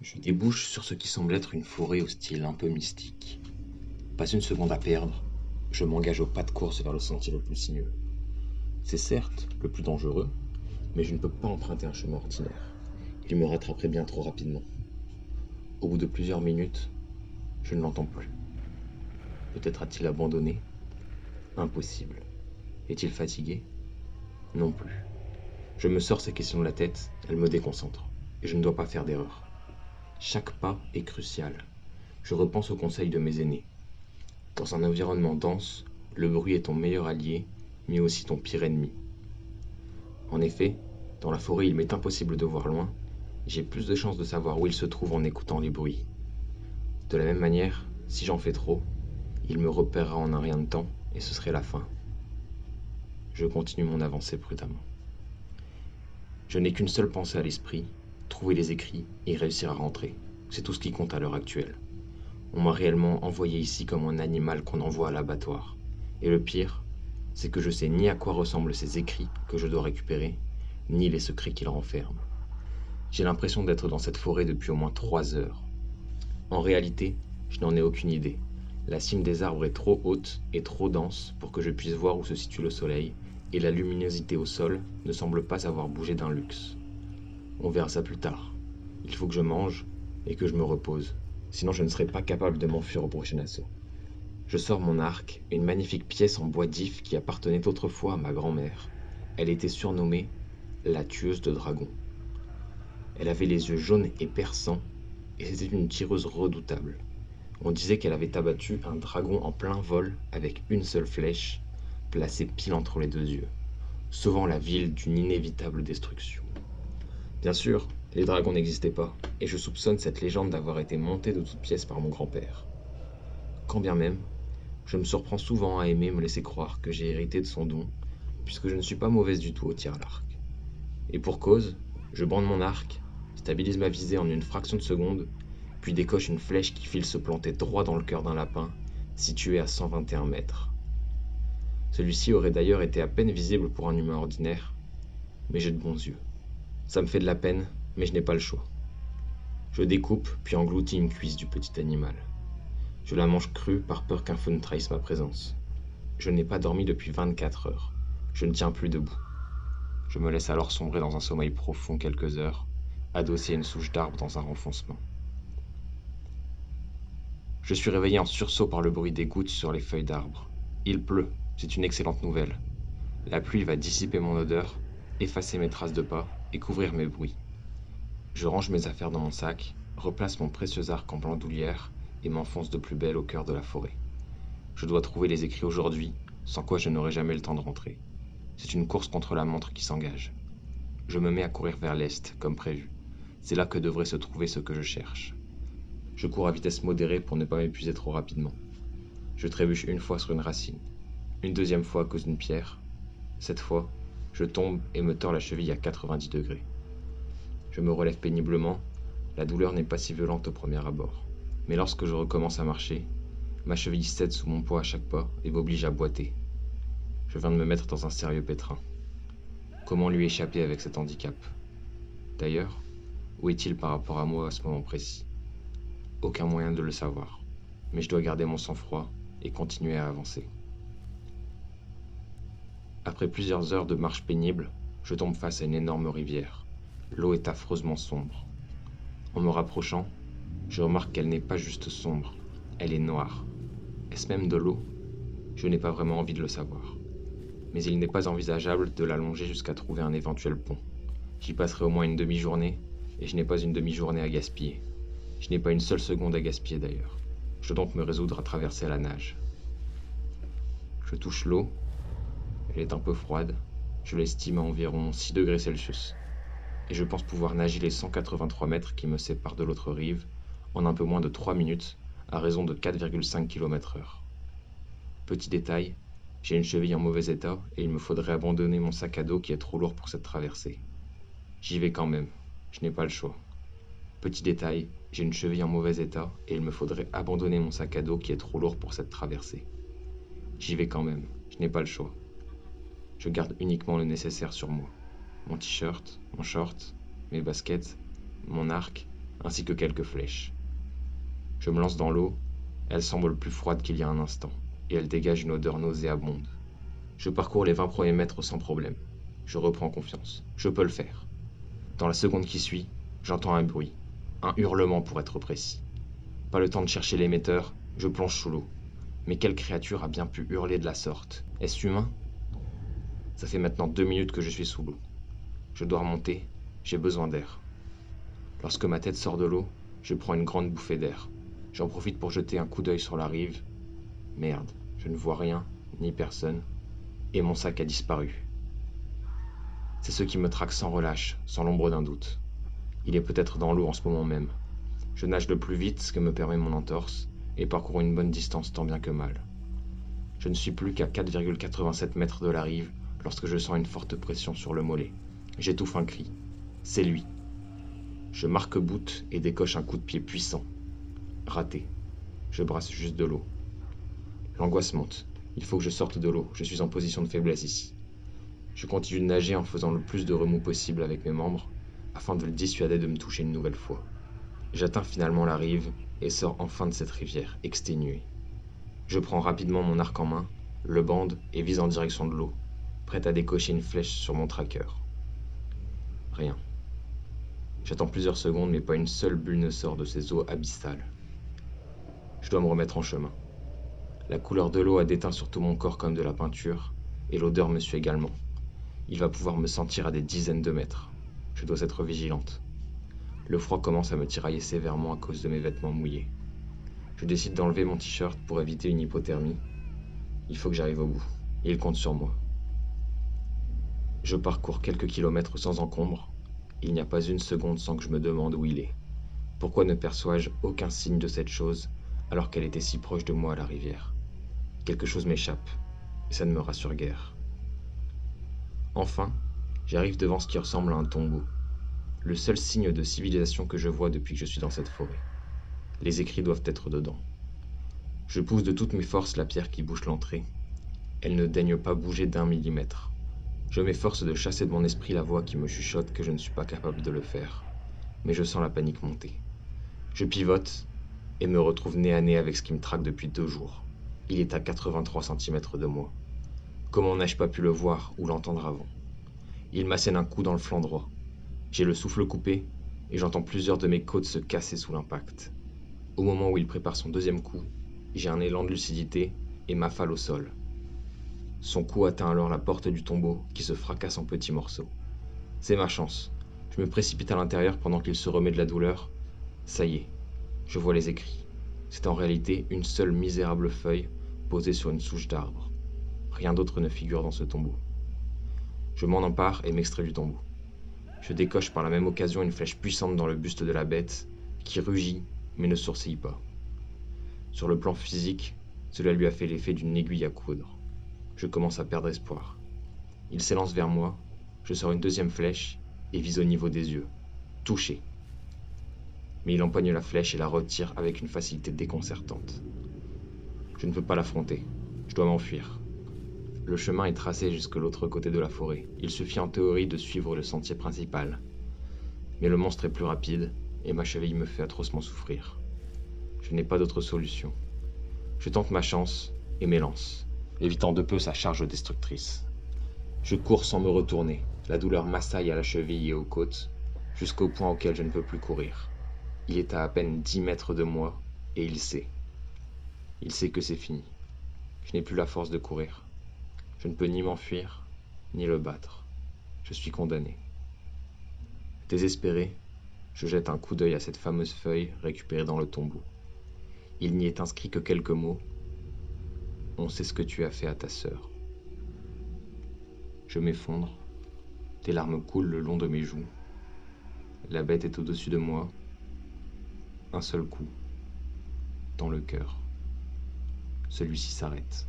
Je débouche sur ce qui semble être une forêt au style un peu mystique. Pas une seconde à perdre, je m'engage au pas de course vers le sentier le plus sinueux. C'est certes le plus dangereux, mais je ne peux pas emprunter un chemin ordinaire. Il me rattraperait bien trop rapidement. Au bout de plusieurs minutes, je ne l'entends plus. Peut-être a-t-il abandonné? Impossible. Est-il fatigué? Non plus. Je me sors ces questions de la tête, elles me déconcentrent, et je ne dois pas faire d'erreur. Chaque pas est crucial. Je repense aux conseils de mes aînés. Dans un environnement dense, le bruit est ton meilleur allié, mais aussi ton pire ennemi. En effet, dans la forêt, il m'est impossible de voir loin. J'ai plus de chances de savoir où il se trouve en écoutant les bruits. De la même manière, si j'en fais trop, il me repérera en un rien de temps et ce serait la fin. Je continue mon avancée prudemment. Je n'ai qu'une seule pensée à l'esprit, trouver les écrits et réussir à rentrer. C'est tout ce qui compte à l'heure actuelle. On m'a réellement envoyé ici comme un animal qu'on envoie à l'abattoir. Et le pire, c'est que je sais ni à quoi ressemblent ces écrits que je dois récupérer, ni les secrets qu'ils renferment. J'ai l'impression d'être dans cette forêt depuis au moins trois heures. En réalité, je n'en ai aucune idée. La cime des arbres est trop haute et trop dense pour que je puisse voir où se situe le soleil, et la luminosité au sol ne semble pas avoir bougé d'un luxe. On verra ça plus tard. Il faut que je mange et que je me repose, sinon je ne serai pas capable de m'enfuir au prochain assaut. Je sors mon arc, une magnifique pièce en bois d'if qui appartenait autrefois à ma grand-mère. Elle était surnommée la tueuse de dragons. Elle avait les yeux jaunes et perçants, et c'était une tireuse redoutable. On disait qu'elle avait abattu un dragon en plein vol avec une seule flèche, placée pile entre les deux yeux, sauvant la ville d'une inévitable destruction. Bien sûr, les dragons n'existaient pas, et je soupçonne cette légende d'avoir été montée de toutes pièces par mon grand-père. Quand bien même, je me surprends souvent à aimer me laisser croire que j'ai hérité de son don, puisque je ne suis pas mauvaise du tout au tir à l'arc. Et pour cause, je bande mon arc, stabilise ma visée en une fraction de seconde, puis décoche une flèche qui file se planter droit dans le cœur d'un lapin, situé à 121 mètres. Celui-ci aurait d'ailleurs été à peine visible pour un humain ordinaire, mais j'ai de bons yeux. Ça me fait de la peine, mais je n'ai pas le choix. Je découpe, puis engloutis une cuisse du petit animal. Je la mange crue par peur qu'un feu ne trahisse ma présence. Je n'ai pas dormi depuis 24 heures. Je ne tiens plus debout. Je me laisse alors sombrer dans un sommeil profond quelques heures, adossé à une souche d'arbre dans un renfoncement. Je suis réveillé en sursaut par le bruit des gouttes sur les feuilles d'arbre. Il pleut, c'est une excellente nouvelle. La pluie va dissiper mon odeur, effacer mes traces de pas et couvrir mes bruits. Je range mes affaires dans mon sac, replace mon précieux arc en bandoulière et m'enfonce de plus belle au cœur de la forêt. Je dois trouver les écrits aujourd'hui, sans quoi je n'aurai jamais le temps de rentrer. C'est une course contre la montre qui s'engage. Je me mets à courir vers l'est, comme prévu. C'est là que devrait se trouver ce que je cherche. Je cours à vitesse modérée pour ne pas m'épuiser trop rapidement. Je trébuche une fois sur une racine, une deuxième fois à cause d'une pierre. Cette fois, je tombe et me tords la cheville à 90 degrés. Je me relève péniblement, la douleur n'est pas si violente au premier abord. Mais lorsque je recommence à marcher, ma cheville cède sous mon poids à chaque pas et m'oblige à boiter. Je viens de me mettre dans un sérieux pétrin. Comment lui échapper avec cet handicap? D'ailleurs, où est-il par rapport à moi à ce moment précis? Aucun moyen de le savoir. Mais je dois garder mon sang-froid et continuer à avancer. Après plusieurs heures de marche pénible, je tombe face à une énorme rivière. L'eau est affreusement sombre. En me rapprochant, je remarque qu'elle n'est pas juste sombre, elle est noire. Est-ce même de l'eau? Je n'ai pas vraiment envie de le savoir. Mais il n'est pas envisageable de la longer jusqu'à trouver un éventuel pont. J'y passerai au moins une demi-journée, et je n'ai pas une demi-journée à gaspiller. Je n'ai pas une seule seconde à gaspiller d'ailleurs. Je dois donc me résoudre à traverser à la nage. Je touche l'eau. Elle est un peu froide. Je l'estime à environ 6 degrés Celsius. Et je pense pouvoir nager les 183 mètres qui me séparent de l'autre rive en un peu moins de 3 minutes, à raison de 4,5 km/h. Petit détail, j'ai une cheville en mauvais état et il me faudrait abandonner mon sac à dos qui est trop lourd pour cette traversée. J'y vais quand même, je n'ai pas le choix. Petit détail, j'ai une cheville en mauvais état et il me faudrait abandonner mon sac à dos qui est trop lourd pour cette traversée. J'y vais quand même, je n'ai pas le choix. Je garde uniquement le nécessaire sur moi. Mon t-shirt, mon short, mes baskets, mon arc ainsi que quelques flèches. Je me lance dans l'eau, elle semble plus froide qu'il y a un instant, et elle dégage une odeur nauséabonde. Je parcours les 20 premiers mètres sans problème. Je reprends confiance. Je peux le faire. Dans la seconde qui suit, j'entends un bruit, un hurlement pour être précis. Pas le temps de chercher l'émetteur, je plonge sous l'eau. Mais quelle créature a bien pu hurler de la sorte? Est-ce humain? Ça fait maintenant deux minutes que je suis sous l'eau. Je dois remonter, j'ai besoin d'air. Lorsque ma tête sort de l'eau, je prends une grande bouffée d'air. J'en profite pour jeter un coup d'œil sur la rive. Merde, je ne vois rien, ni personne, et mon sac a disparu. C'est ce qui me traque sans relâche, sans l'ombre d'un doute. Il est peut-être dans l'eau en ce moment même. Je nage le plus vite que me permet mon entorse, et parcours une bonne distance tant bien que mal. Je ne suis plus qu'à 4,87 mètres de la rive lorsque je sens une forte pression sur le mollet. J'étouffe un cri. C'est lui. Je marque bout et décoche un coup de pied puissant. Raté. Je brasse juste de l'eau. L'angoisse monte. Il faut que je sorte de l'eau. Je suis en position de faiblesse ici. Je continue de nager en faisant le plus de remous possible avec mes membres afin de le dissuader de me toucher une nouvelle fois. J'atteins finalement la rive et sors enfin de cette rivière, exténué. Je prends rapidement mon arc en main, le bande et vise en direction de l'eau, prêt à décocher une flèche sur mon tracker. Rien. J'attends plusieurs secondes, mais pas une seule bulle ne sort de ces eaux abyssales. Je dois me remettre en chemin. La couleur de l'eau a déteint sur tout mon corps comme de la peinture, et l'odeur me suit également. Il va pouvoir me sentir à des dizaines de mètres. Je dois être vigilante. Le froid commence à me tirailler sévèrement à cause de mes vêtements mouillés. Je décide d'enlever mon t-shirt pour éviter une hypothermie. Il faut que j'arrive au bout. il compte sur moi. Je parcours quelques kilomètres sans encombre. Il n'y a pas une seconde sans que je me demande où il est. Pourquoi ne perçois-je aucun signe de cette chose alors qu'elle était si proche de moi à la rivière? Quelque chose m'échappe, et ça ne me rassure guère. Enfin, j'arrive devant ce qui ressemble à un tombeau le seul signe de civilisation que je vois depuis que je suis dans cette forêt. Les écrits doivent être dedans. Je pousse de toutes mes forces la pierre qui bouche l'entrée. Elle ne daigne pas bouger d'un millimètre. Je m'efforce de chasser de mon esprit la voix qui me chuchote que je ne suis pas capable de le faire. Mais je sens la panique monter. Je pivote et me retrouve nez à nez avec ce qui me traque depuis deux jours. Il est à 83 cm de moi. Comment n'ai-je pas pu le voir ou l'entendre avant? Il m'assène un coup dans le flanc droit. J'ai le souffle coupé et j'entends plusieurs de mes côtes se casser sous l'impact. Au moment où il prépare son deuxième coup, j'ai un élan de lucidité et m'affale au sol. Son coup atteint alors la porte du tombeau qui se fracasse en petits morceaux. C'est ma chance. Je me précipite à l'intérieur pendant qu'il se remet de la douleur. Ça y est, je vois les écrits. C'est en réalité une seule misérable feuille posée sur une souche d'arbre. Rien d'autre ne figure dans ce tombeau. Je m'en empare et m'extrais du tombeau. Je décoche par la même occasion une flèche puissante dans le buste de la bête, qui rugit mais ne sourcille pas. Sur le plan physique, cela lui a fait l'effet d'une aiguille à coudre. Je commence à perdre espoir. Il s'élance vers moi, je sors une deuxième flèche et vise au niveau des yeux. Touché. Mais il empoigne la flèche et la retire avec une facilité déconcertante. Je ne peux pas l'affronter. Je dois m'enfuir. Le chemin est tracé jusque l'autre côté de la forêt. Il suffit en théorie de suivre le sentier principal. Mais le monstre est plus rapide, et ma cheville me fait atrocement souffrir. Je n'ai pas d'autre solution. Je tente ma chance et m'élance, évitant de peu sa charge destructrice. Je cours sans me retourner, la douleur m'assaille à la cheville et aux côtes, jusqu'au point auquel je ne peux plus courir. Il est à à peine dix mètres de moi, et il sait. Il sait que c'est fini. Je n'ai plus la force de courir. Je ne peux ni m'enfuir, ni le battre. Je suis condamné. Désespéré, je jette un coup d'œil à cette fameuse feuille récupérée dans le tombeau. Il n'y est inscrit que quelques mots. On sait ce que tu as fait à ta sœur. Je m'effondre. Tes larmes coulent le long de mes joues. La bête est au-dessus de moi. Un seul coup. Dans le cœur. Celui-ci s'arrête.